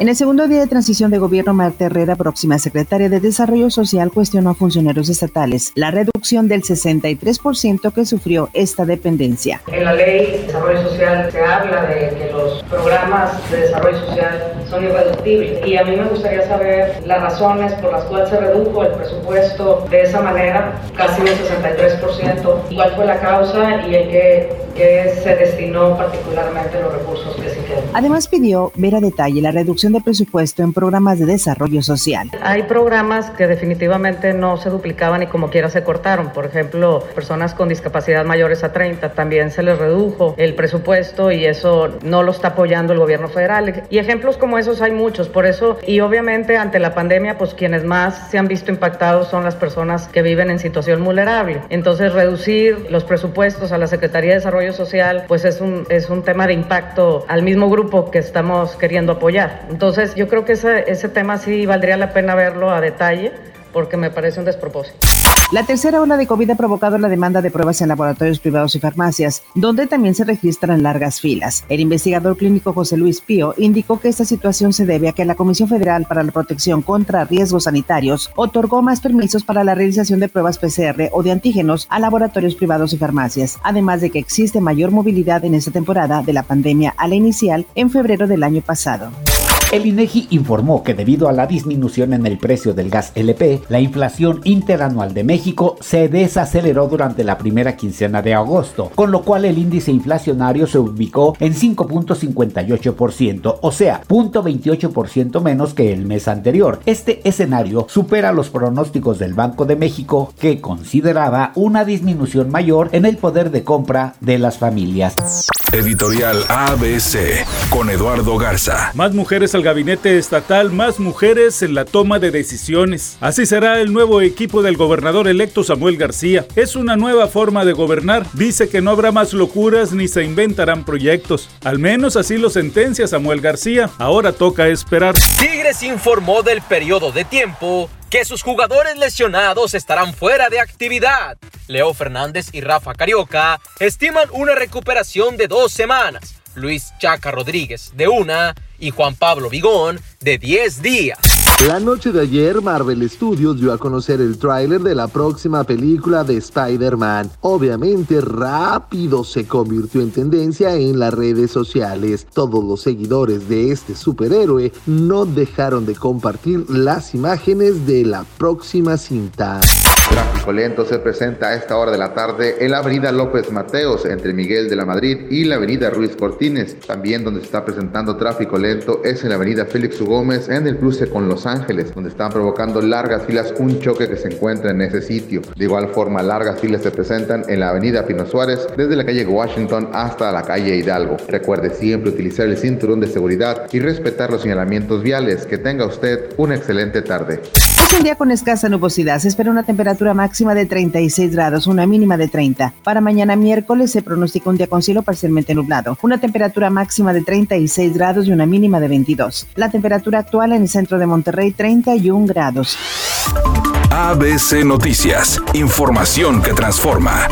En el segundo día de transición de gobierno, Marta Herrera, próxima secretaria de Desarrollo Social, cuestionó a funcionarios estatales la reducción del 63% que sufrió esta dependencia. En la ley de desarrollo social se habla de que los programas de desarrollo social son irreductibles y a mí me gustaría saber las razones por las cuales se redujo el presupuesto de esa manera, casi un 63%, cuál fue la causa y en qué, se destinó particularmente los recursos que se quedan. Además pidió ver a detalle la reducción de presupuesto en programas de desarrollo social. Hay programas que definitivamente no se duplicaban y como quiera se cortaron. Por ejemplo, personas con discapacidad mayores a 30 también se les redujo el presupuesto y eso no lo está apoyando el gobierno federal. Y ejemplos como esos hay muchos. Por eso, y obviamente ante la pandemia, pues quienes más se han visto impactados son las personas que viven en situación vulnerable. Entonces, reducir los presupuestos a la Secretaría de Desarrollo Social, pues es un, es un tema de impacto al mismo grupo que estamos queriendo apoyar. Entonces yo creo que ese, ese tema sí valdría la pena verlo a detalle porque me parece un despropósito. La tercera ola de COVID ha provocado la demanda de pruebas en laboratorios privados y farmacias, donde también se registran largas filas. El investigador clínico José Luis Pío indicó que esta situación se debe a que la Comisión Federal para la Protección contra Riesgos Sanitarios otorgó más permisos para la realización de pruebas PCR o de antígenos a laboratorios privados y farmacias, además de que existe mayor movilidad en esta temporada de la pandemia a la inicial en febrero del año pasado. El INEGI informó que debido a la disminución en el precio del gas LP, la inflación interanual de México se desaceleró durante la primera quincena de agosto, con lo cual el índice inflacionario se ubicó en 5.58%, o sea, 0.28% menos que el mes anterior. Este escenario supera los pronósticos del Banco de México, que consideraba una disminución mayor en el poder de compra de las familias. Editorial ABC con Eduardo Garza. Más mujeres al gabinete estatal, más mujeres en la toma de decisiones. Así será el nuevo equipo del gobernador electo Samuel García. Es una nueva forma de gobernar. Dice que no habrá más locuras ni se inventarán proyectos. Al menos así lo sentencia Samuel García. Ahora toca esperar. Tigres informó del periodo de tiempo que sus jugadores lesionados estarán fuera de actividad. Leo Fernández y Rafa Carioca estiman una recuperación de dos semanas. Luis Chaca Rodríguez de una y Juan Pablo Vigón de 10 días. La noche de ayer, Marvel Studios dio a conocer el tráiler de la próxima película de Spider-Man. Obviamente, rápido se convirtió en tendencia en las redes sociales. Todos los seguidores de este superhéroe no dejaron de compartir las imágenes de la próxima cinta. Tráfico lento se presenta a esta hora de la tarde en la avenida López Mateos entre Miguel de la Madrid y la avenida Ruiz Cortines. También donde se está presentando tráfico lento es en la avenida Félix U. Gómez en el cruce con Los Ángeles, donde están provocando largas filas un choque que se encuentra en ese sitio. De igual forma, largas filas se presentan en la avenida Pino Suárez desde la calle Washington hasta la calle Hidalgo. Recuerde siempre utilizar el cinturón de seguridad y respetar los señalamientos viales. Que tenga usted una excelente tarde. Es un día con escasa nubosidad. Se espera una temperatura máxima de 36 grados, una mínima de 30. Para mañana miércoles se pronostica un día con cielo parcialmente nublado. Una temperatura máxima de 36 grados y una mínima de 22. La temperatura actual en el centro de Monterrey 31 grados. ABC Noticias. Información que transforma.